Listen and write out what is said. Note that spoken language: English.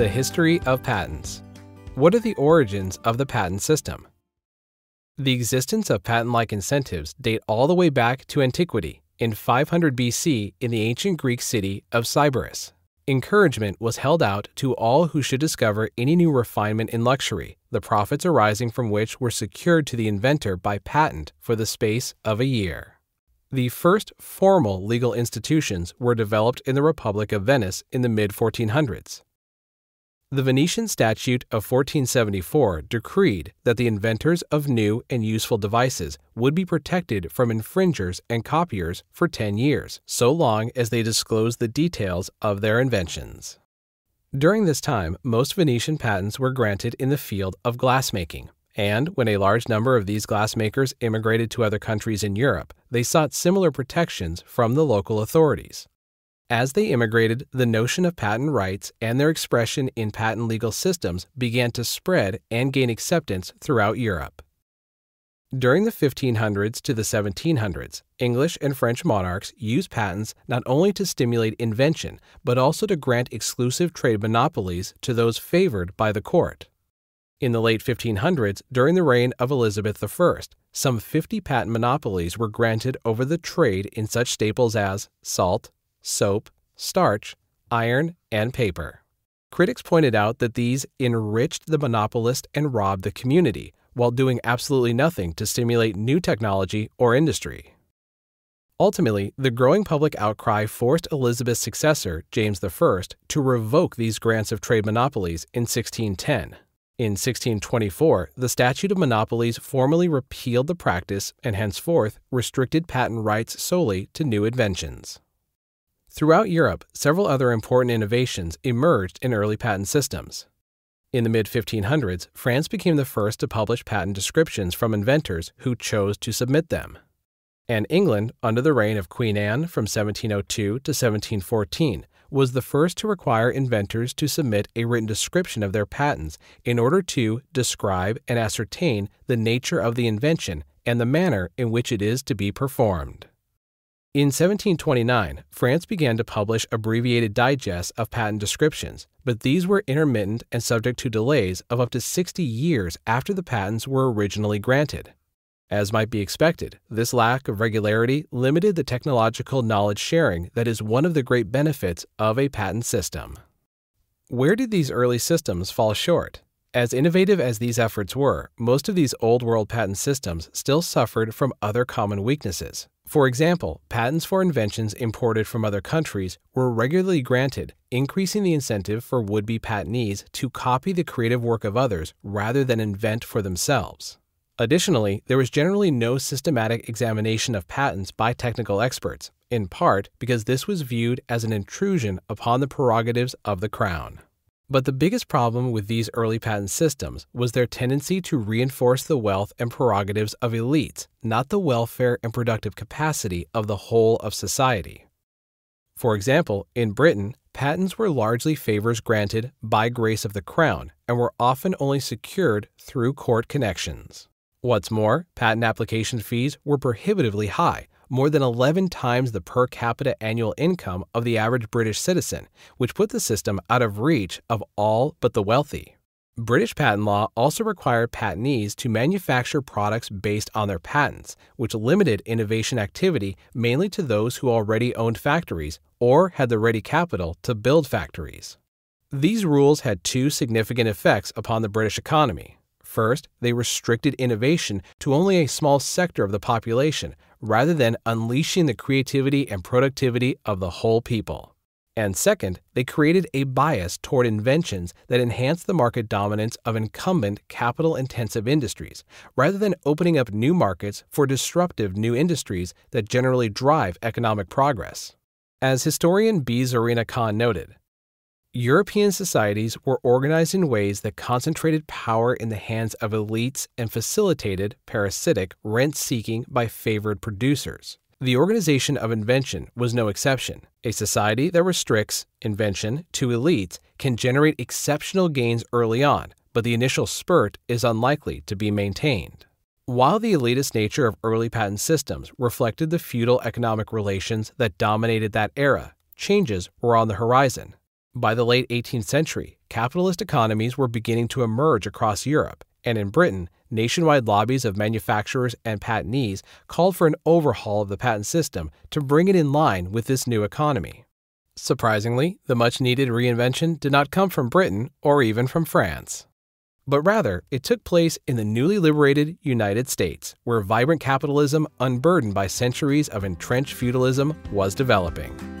The history of patents. What are the origins of the patent system? The existence of patent like incentives date all the way back to antiquity, in 500 BC in the ancient Greek city of Sybaris. Encouragement was held out to all who should discover any new refinement in luxury, the profits arising from which were secured to the inventor by patent for the space of a year. The first formal legal institutions were developed in the Republic of Venice in the mid 1400s. The Venetian Statute of 1474 decreed that the inventors of new and useful devices would be protected from infringers and copiers for 10 years, so long as they disclosed the details of their inventions. During this time, most Venetian patents were granted in the field of glassmaking, and when a large number of these glassmakers immigrated to other countries in Europe, they sought similar protections from the local authorities. As they immigrated, the notion of patent rights and their expression in patent legal systems began to spread and gain acceptance throughout Europe. During the 1500s to the 1700s, English and French monarchs used patents not only to stimulate invention, but also to grant exclusive trade monopolies to those favored by the court. In the late 1500s, during the reign of Elizabeth I, some 50 patent monopolies were granted over the trade in such staples as salt, soap, starch, iron, and paper. Critics pointed out that these enriched the monopolist and robbed the community, while doing absolutely nothing to stimulate new technology or industry. Ultimately, the growing public outcry forced Elizabeth's successor, James I, to revoke these grants of trade monopolies in 1610. In 1624, the Statute of Monopolies formally repealed the practice and henceforth restricted patent rights solely to new inventions. Throughout Europe, several other important innovations emerged in early patent systems. In the mid 1500s, France became the first to publish patent descriptions from inventors who chose to submit them. And England, under the reign of Queen Anne from 1702 to 1714, was the first to require inventors to submit a written description of their patents in order to describe and ascertain the nature of the invention and the manner in which it is to be performed. In 1729, France began to publish abbreviated digests of patent descriptions, but these were intermittent and subject to delays of up to 60 years after the patents were originally granted. As might be expected, this lack of regularity limited the technological knowledge sharing that is one of the great benefits of a patent system. Where did these early systems fall short? As innovative as these efforts were, most of these old world patent systems still suffered from other common weaknesses, for example, patents for inventions imported from other countries were regularly granted, increasing the incentive for would be patentees to copy the creative work of others rather than invent for themselves. Additionally, there was generally no systematic examination of patents by technical experts, in part because this was viewed as an intrusion upon the prerogatives of the Crown. But the biggest problem with these early patent systems was their tendency to reinforce the wealth and prerogatives of elites, not the welfare and productive capacity of the whole of society. For example, in Britain, patents were largely favors granted by grace of the crown and were often only secured through court connections. What's more, patent application fees were prohibitively high, more than 11 times the per capita annual income of the average British citizen, which put the system out of reach of all but the wealthy. British patent law also required patentees to manufacture products based on their patents, which limited innovation activity mainly to those who already owned factories or had the ready capital to build factories. These rules had two significant effects upon the British economy. First, they restricted innovation to only a small sector of the population rather than unleashing the creativity and productivity of the whole people. And second, they created a bias toward inventions that enhanced the market dominance of incumbent capital intensive industries, rather than opening up new markets for disruptive new industries that generally drive economic progress. As historian B. Zorina Khan noted, European societies were organized in ways that concentrated power in the hands of elites and facilitated parasitic rent seeking by favored producers. The organization of invention was no exception. A society that restricts invention to elites can generate exceptional gains early on, but the initial spurt is unlikely to be maintained. While the elitist nature of early patent systems reflected the feudal economic relations that dominated that era, changes were on the horizon. By the late 18th century, capitalist economies were beginning to emerge across Europe, and in Britain, nationwide lobbies of manufacturers and patentees called for an overhaul of the patent system to bring it in line with this new economy. Surprisingly, the much needed reinvention did not come from Britain or even from France. But rather, it took place in the newly liberated United States, where vibrant capitalism, unburdened by centuries of entrenched feudalism, was developing.